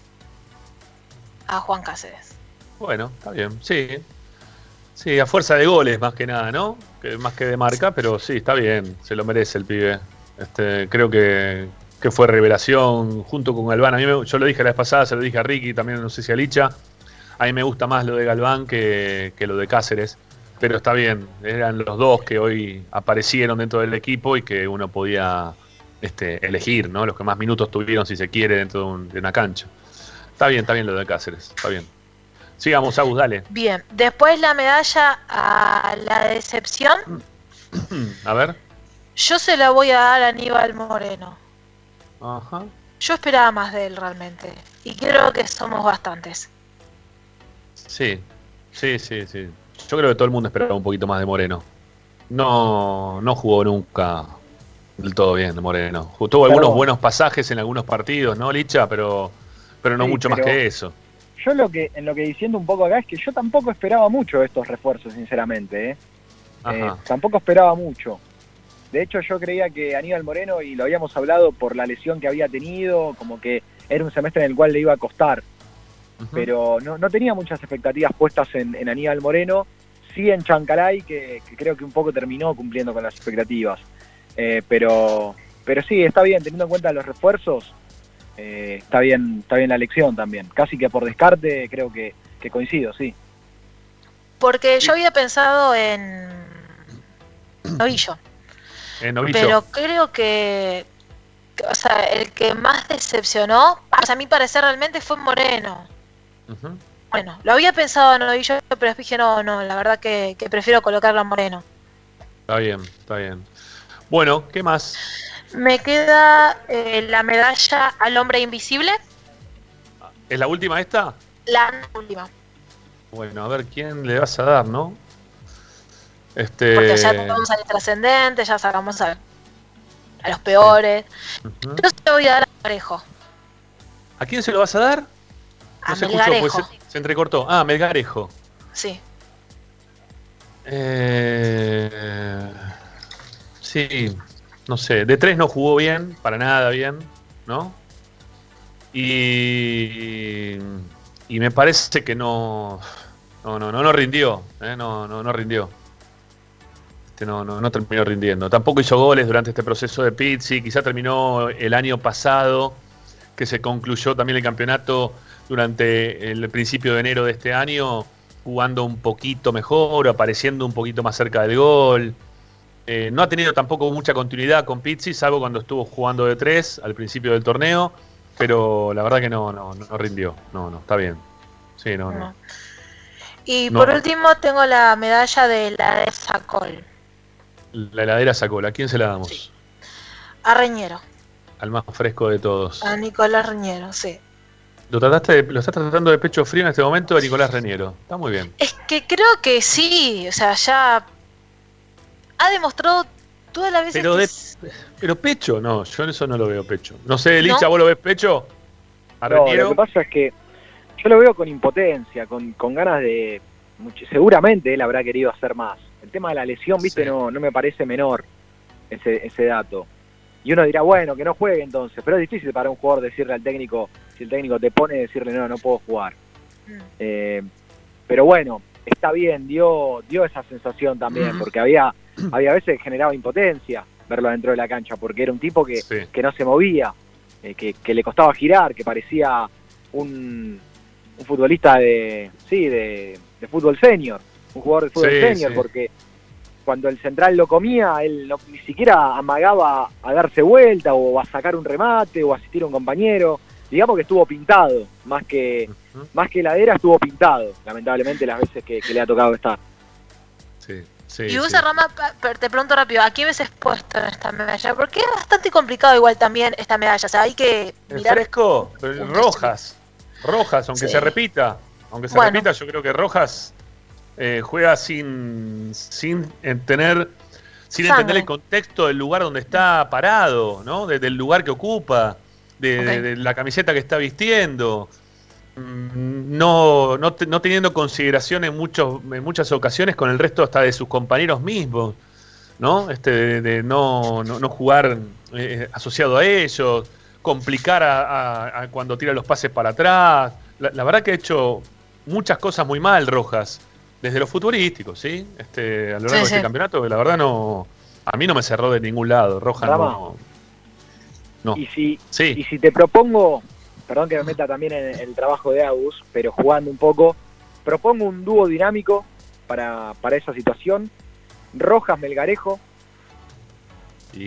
A Juan Cáceres. Bueno, está bien, sí. Sí, a fuerza de goles más que nada, ¿no? Que, más que de marca, pero sí, está bien, se lo merece el pibe. Este, creo que, fue revelación junto con Galván. A mí yo lo dije la vez pasada, se lo dije a Ricky, también no sé si a Licha. A mí me gusta más lo de Galván que, lo de Cáceres. Pero está bien, eran los dos que hoy aparecieron dentro del equipo y que uno podía este, elegir, ¿no? Los que más minutos tuvieron, si se quiere, dentro de, una cancha. Está bien, está bien lo de Cáceres, está bien. Sigamos, Agus, dale. Bien, después la medalla a la decepción. a ver. Yo se la voy a dar a Aníbal Moreno. Ajá. Yo esperaba más de él realmente. Y creo que somos bastantes. Sí, sí, sí, sí. Yo creo que todo el mundo esperaba un poquito más de Moreno. No, no jugó nunca del todo bien de Moreno. Tuvo algunos buenos pasajes en algunos partidos, ¿no, Licha? Pero, pero no mucho más que eso. Yo lo que, en lo que diciendo un poco acá es que yo tampoco esperaba mucho estos refuerzos, sinceramente. ¿eh? Eh, tampoco esperaba mucho. De hecho, yo creía que Aníbal Moreno, y lo habíamos hablado por la lesión que había tenido, como que era un semestre en el cual le iba a costar. Pero no, no, tenía muchas expectativas puestas en, Aníbal Moreno, sí en Chancalay, que, creo que un poco terminó cumpliendo con las expectativas. Eh, pero, pero sí, está bien, teniendo en cuenta los refuerzos, eh, está bien está bien la elección también. Casi que por descarte creo que, que coincido, sí. Porque yo había pensado en Novillo. Pero creo que, o sea, el que más decepcionó, a mi parecer realmente fue Moreno. Bueno, lo había pensado no yo, pero dije no, no, la verdad que, prefiero colocarlo a Moreno. Está bien, está bien. Bueno, ¿qué más? Me queda eh, la medalla al hombre invisible. ¿Es la última esta? La última. Bueno, a ver quién le vas a dar, ¿no? Este... Porque ya sacamos al trascendente, ya sacamos a, los peores. Yo se lo voy a dar a Melgarejo. ¿A quién se lo vas a dar? a Melgarejo. Pues se, entrecortó. Ah, Melgarejo. Sí. Eh, sí, no sé. De tres no jugó bien, para nada bien, ¿no? Y, me parece que no, no, no, no, no rindió, ¿eh? no, no, no rindió. Este, no, no, terminó rindiendo. Tampoco hizo goles durante este proceso de Pizzi. Quizá terminó el año pasado, que se concluyó también el campeonato durante el principio de enero de este año, jugando un poquito mejor, apareciendo un poquito más cerca del gol. Eh, no ha tenido tampoco mucha continuidad con Pizzi, salvo cuando estuvo jugando de tres al principio del torneo, pero la verdad que no, no, no rindió. No, no, está bien. Sí, no, no. Y por último tengo la medalla de la de Sacol. La heladera sacó. ¿A quién se la damos? A Reñero. Al más fresco de todos. A Nicolás Reñero, sí. ¿Lo, trataste lo estás tratando de pecho frío en este momento a Nicolás Reñero? Está muy bien. Es que creo que sí. O sea, ya ha demostrado toda la veces pero, pero pecho, no. Yo en eso no lo veo pecho. No sé, Licha, ¿vos lo ves pecho? ¿A no, lo que pasa es que yo lo veo con impotencia, con, con ganas de... Seguramente él habrá querido hacer más el tema de la lesión, viste, no, no me parece menor ese, ese dato. Y uno dirá, bueno, que no juegue entonces, pero es difícil para un jugador decirle al técnico, si el técnico te pone, decirle, no, no puedo jugar. Mm. Eh, pero bueno, está bien, dio, dio esa sensación también, porque había, había veces que generaba impotencia verlo dentro de la cancha, porque era un tipo que, que no se movía, eh, que, le costaba girar, que parecía un, un futbolista de, sí, de, fútbol senior, un jugador de fútbol senior, porque cuando el central lo comía, él ni siquiera amagaba a darse vuelta o a sacar un remate o a asistir a un compañero. Digamos que estuvo pintado, más que, más que ladera estuvo pintado, lamentablemente las veces que, le ha tocado estar. Sí, sí, y vos, Rama, te pregunto rápido, ¿a qué veces puesto en esta medalla? Porque es bastante complicado igual también esta medalla, o sea, hay que mirar... fresco, rojas, rojas, aunque se repita, aunque se repita, yo creo que rojas eh, juega sin, sin tener, sin entender el contexto del lugar donde está parado, ¿no? del lugar que ocupa, de, la camiseta que está vistiendo. Mm, no, no, no, teniendo consideración en, muchos, en muchas ocasiones con el resto hasta de sus compañeros mismos, ¿no? Este, de, no, no, jugar eh, asociado a ellos, complicar a, cuando tira los pases para atrás. La, la, verdad que ha hecho muchas cosas muy mal, Rojas desde lo futurístico, ¿sí? Este, a lo largo de este campeonato, la verdad no. A mí no me cerró de ningún lado. Roja no. no. Y si, y si te propongo, perdón que me meta también en el trabajo de Agus, pero jugando un poco, propongo un dúo dinámico para, para esa situación. Rojas Melgarejo.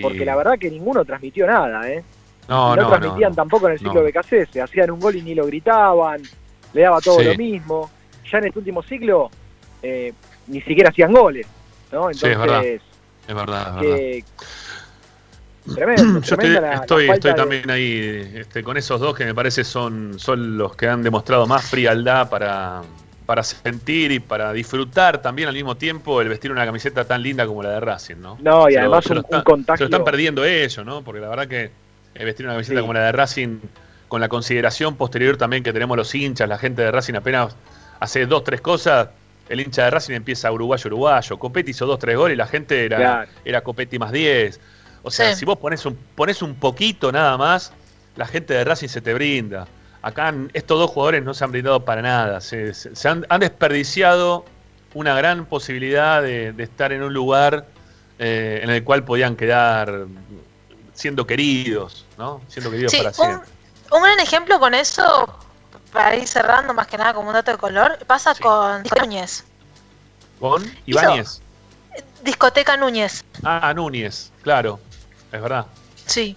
Porque la verdad que ninguno transmitió nada, ¿eh? No, no, transmitían tampoco en el ciclo de BKC, se hacían un gol y ni lo gritaban, le daba todo lo mismo. Ya en este último ciclo eh, ni siquiera hacían goles, ¿no? Entonces, es verdad, es verdad. Tremendo, Yo estoy, estoy, también ahí este, con esos dos que me parece son, son los que han demostrado más frialdad para, para sentir y para disfrutar también al mismo tiempo el vestir una camiseta tan linda como la de Racing, ¿no? No, y además un, contagio. Se lo están perdiendo ellos, ¿no? Porque la verdad que vestir una camiseta como la de Racing, con la consideración posterior también que tenemos los hinchas, la gente de Racing apenas hace dos, tres cosas, el hincha de Racing empieza uruguayo, uruguayo. Copetti hizo dos, tres goles y la gente era, era Copetti más 10. O sea, si vos pones un, pones un poquito nada más, la gente de Racing se te brinda. Acá estos dos jugadores no se han brindado para nada. Se, han, desperdiciado una gran posibilidad de, estar en un lugar eh, en el cual podían quedar siendo queridos, ¿no? Siendo queridos para siempre. Un, un gran ejemplo con eso para ir cerrando más que nada como un dato de color, pasa con Núñez. ¿Con Ibáñez? Discoteca Núñez. Ah, Núñez, claro, es verdad. Sí.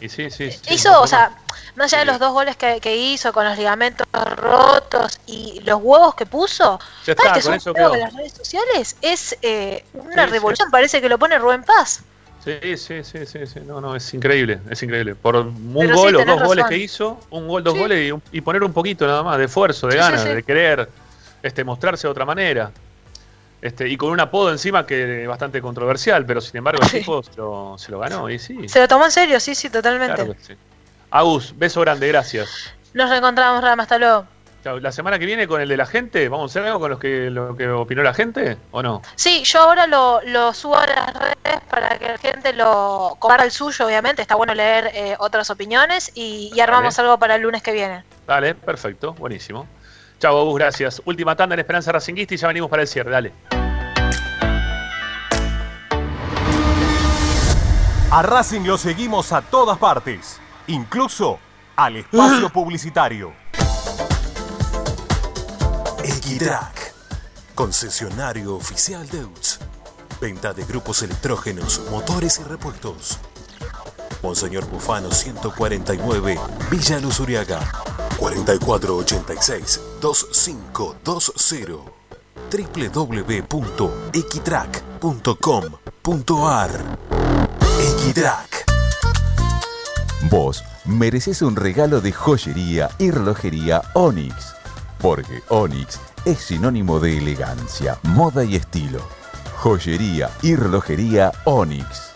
Y sí, sí. hizo, o sea, más allá de los dos goles que, hizo con los ligamentos rotos y los huevos que puso, ya está, que con eso las redes sociales es eh, una revolución, parece que lo pone Rubén Paz. Sí, sí, sí, sí, sí, no, no, es increíble, es increíble. Por un gol o dos goles que hizo, un gol, dos goles y, poner un poquito nada más de esfuerzo, de ganas, de querer este, mostrarse de otra manera. Este, y con un apodo encima que es bastante controversial, pero sin embargo el tipo se lo, ganó y sí. Se lo tomó en serio, sí, sí, totalmente. Claro Agus, beso grande, gracias. Nos reencontramos, Rama, hasta luego. La semana que viene con el de la gente, ¿vamos a hacer algo con los que, lo que opinó la gente o no? Sí, yo ahora lo, subo a las redes para que la gente lo compara el suyo, obviamente. Está bueno leer eh, otras opiniones y, armamos algo para el lunes que viene. Dale, perfecto, buenísimo. Chao, Bus, gracias. Última tanda en Esperanza Racinguista y ya venimos para el cierre, dale. A Racing lo seguimos a todas partes, incluso al espacio publicitario. Equitrack, concesionario oficial de UTS. Venta de grupos electrógenos, motores y repuestos. Monseñor Bufano 149, Villa Luz Uriaga. 4486-2520. www.equitrack.com.ar Equitrack. Vos mereces un regalo de joyería y relojería Onyx porque Onyx es sinónimo de elegancia, moda y estilo. Joyería y relojería Onyx.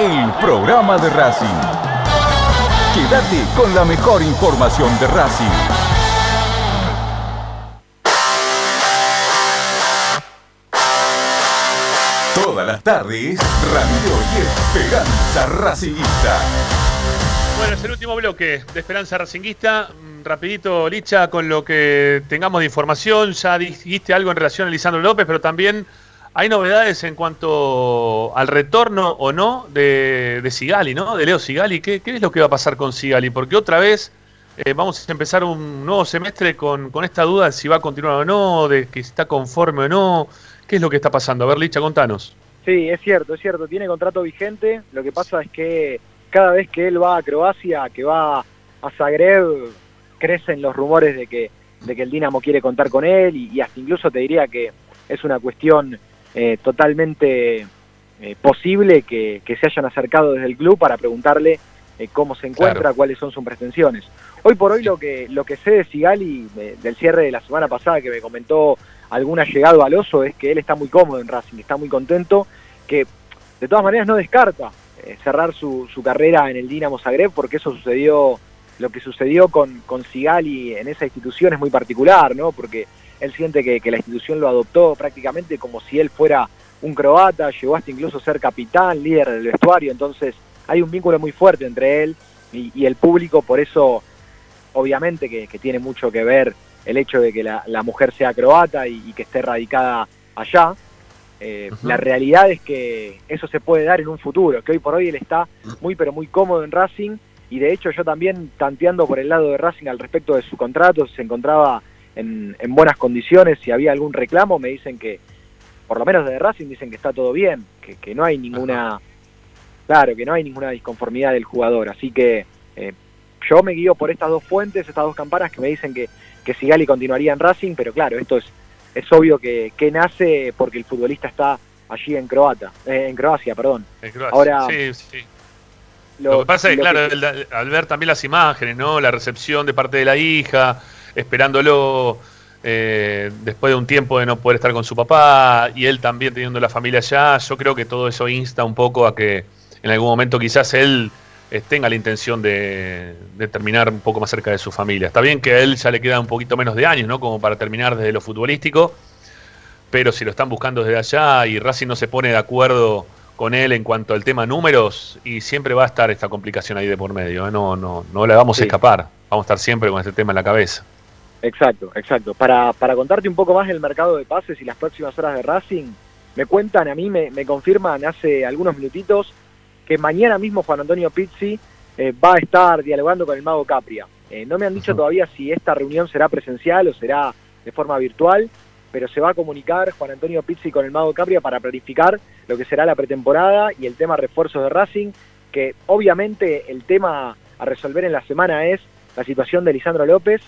el programa de Racing. Quédate con la mejor información de Racing. Todas las tardes, Radio y Esperanza Racingista. Bueno, es el último bloque de Esperanza Racinguista. Mm, Rapidito, Licha, con lo que tengamos de información. Ya dijiste algo en relación a Lisandro López, pero también hay novedades en cuanto al retorno o no de, Sigali, ¿no? De Leo Sigali. ¿Qué, es lo que va a pasar con Sigali? Porque otra vez eh, vamos a empezar un nuevo semestre con, con esta duda de si va a continuar o no, de que está conforme o no. ¿Qué es lo que está pasando? A ver, Licha, contanos. Sí, es cierto, es cierto. Tiene contrato vigente. Lo que pasa es que cada vez que él va a Croacia, que va a Zagreb, crecen los rumores de que, de que el Dinamo quiere contar con él y hasta incluso te diría que es una cuestión eh, totalmente eh, posible que, que se hayan acercado desde el club para preguntarle eh, cómo se encuentra, Claro. cuáles son sus pretensiones. Hoy por hoy lo que, lo que sé de Sigali, de- del cierre de la semana pasada que me comentó algún allegado al oso, es que él está muy cómodo en Racing, está muy contento, que de todas maneras no descarta cerrar su, su carrera en el Dinamo Zagreb, porque eso sucedió, lo que sucedió con, con Sigali en esa institución es muy particular, ¿no? Porque él siente que, que la institución lo adoptó prácticamente como si él fuera un croata, llegó hasta incluso a ser capitán, líder del vestuario, entonces hay un vínculo muy fuerte entre él y, y el público, por eso obviamente que, que tiene mucho que ver el hecho de que la, la mujer sea croata y, y que esté radicada allá. Eh. La realidad es que eso se puede dar en un futuro, que hoy por hoy él está muy pero muy cómodo en Racing y de hecho yo también tanteando por el lado de Racing al respecto de su contrato, se encontraba en, en buenas condiciones, si había algún reclamo, me dicen que, por lo menos desde Racing dicen que está todo bien, que, que no hay ninguna, claro, que no hay ninguna disconformidad del jugador, así que eh, yo me guío por estas dos fuentes, estas dos campanas que me dicen que, que Sigali continuaría en Racing, pero claro, esto es, es obvio que, que nace porque el futbolista está allí en Croata, eh, en Croacia, perdón. En Croacia. Ahora, sí, sí. Lo, que pasa es claro, al ver también las imágenes, ¿no? La recepción de parte de la hija, esperándolo eh, después de un tiempo de no poder estar con su papá y él también teniendo la familia allá, yo creo que todo eso insta un poco a que en algún momento quizás él eh, tenga la intención de, de terminar un poco más cerca de su familia. Está bien que a él ya le queda un poquito menos de años, ¿no? Como para terminar desde lo futbolístico, pero si lo están buscando desde allá y Racing no se pone de acuerdo con él en cuanto al tema números y siempre va a estar esta complicación ahí de por medio, ¿eh? no, no, no la vamos Sí. a escapar, vamos a estar siempre con este tema en la cabeza. Exacto, exacto. Para, para contarte un poco más del mercado de pases y las próximas horas de Racing, me cuentan, a mí me, me confirman hace algunos minutitos que mañana mismo Juan Antonio Pizzi eh, va a estar dialogando con el mago Capria. Eh, no me han dicho todavía si esta reunión será presencial o será de forma virtual, pero se va a comunicar Juan Antonio Pizzi con el mago Capria para planificar lo que será la pretemporada y el tema refuerzos de Racing, que obviamente el tema a resolver en la semana es la situación de Lisandro López,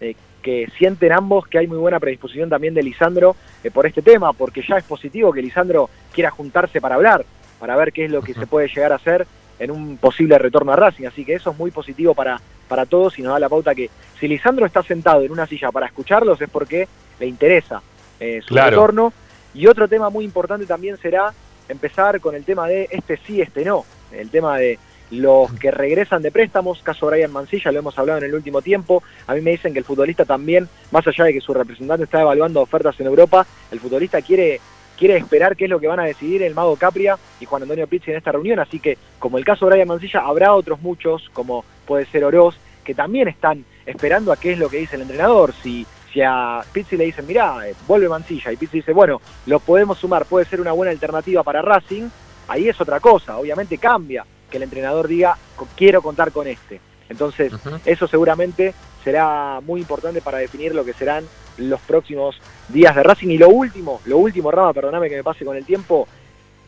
eh, que sienten ambos que hay muy buena predisposición también de Lisandro eh, por este tema, porque ya es positivo que Lisandro quiera juntarse para hablar. para ver qué es lo que se puede llegar a hacer en un posible retorno a Racing. Así que eso es muy positivo para, para todos y nos da la pauta que si Lisandro está sentado en una silla para escucharlos es porque le interesa eh, su retorno. Y otro tema muy importante también será empezar con el tema de este sí, este no. El tema de los que regresan de préstamos, caso Brian Mancilla, lo hemos hablado en el último tiempo. A mí me dicen que el futbolista también, más allá de que su representante está evaluando ofertas en Europa, el futbolista quiere quiere esperar qué es lo que van a decidir el Mago Capria y Juan Antonio Pizzi en esta reunión, así que como el caso Brian Mancilla, habrá otros muchos, como puede ser Oroz, que también están esperando a qué es lo que dice el entrenador, si, si a Pizzi le dicen, mirá, eh, vuelve Mancilla, y Pizzi dice, bueno, lo podemos sumar, puede ser una buena alternativa para Racing, ahí es otra cosa, obviamente cambia que el entrenador diga, quiero contar con este. Entonces, eso seguramente será muy importante para definir lo que serán los próximos días de Racing. Y lo último, lo último, Rama, perdóname que me pase con el tiempo,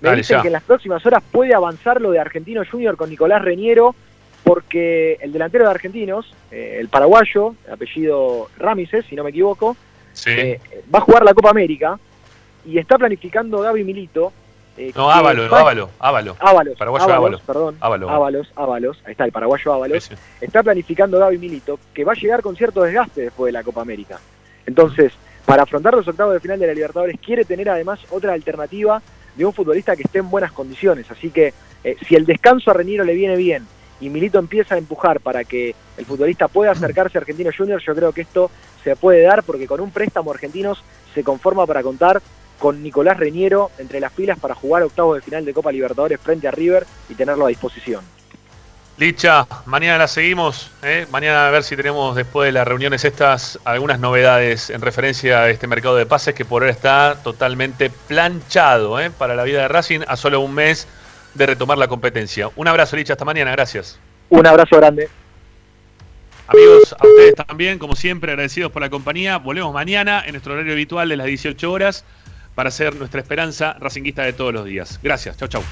me dicen que en las próximas horas puede avanzar lo de Argentino Junior con Nicolás Reñero, porque el delantero de Argentinos, eh, el paraguayo, apellido Ramises, si no me equivoco, eh, va a jugar la Copa América y está planificando Gaby Milito. Eh, no, Ávalo, Ávalo, Ávalo. Ábalos, paraguayo Ábalos, perdón. Ábalos, Ábalos, ahí está, el paraguayo Ábalos. Está planificando Gaby Milito que va a llegar con cierto desgaste después de la Copa América. Entonces, para afrontar los octavos de final de la Libertadores, quiere tener además otra alternativa de un futbolista que esté en buenas condiciones. Así que eh, si el descanso a Reniro le viene bien y Milito empieza a empujar para que el futbolista pueda acercarse a Argentino Junior, yo creo que esto se puede dar porque con un préstamo argentinos se conforma para contar con Nicolás Reñero entre las filas para jugar octavos de final de Copa Libertadores frente a River y tenerlo a disposición. Licha, mañana la seguimos. ¿eh? Mañana a ver si tenemos después de las reuniones estas algunas novedades en referencia a este mercado de pases que por ahora está totalmente planchado ¿eh? para la vida de Racing a solo un mes de retomar la competencia. Un abrazo, Licha, hasta mañana. Gracias. Un abrazo grande. Amigos, a ustedes también, como siempre, agradecidos por la compañía. Volvemos mañana en nuestro horario habitual de las 18 horas para hacer nuestra esperanza racinguista de todos los días. Gracias. Chau, chau.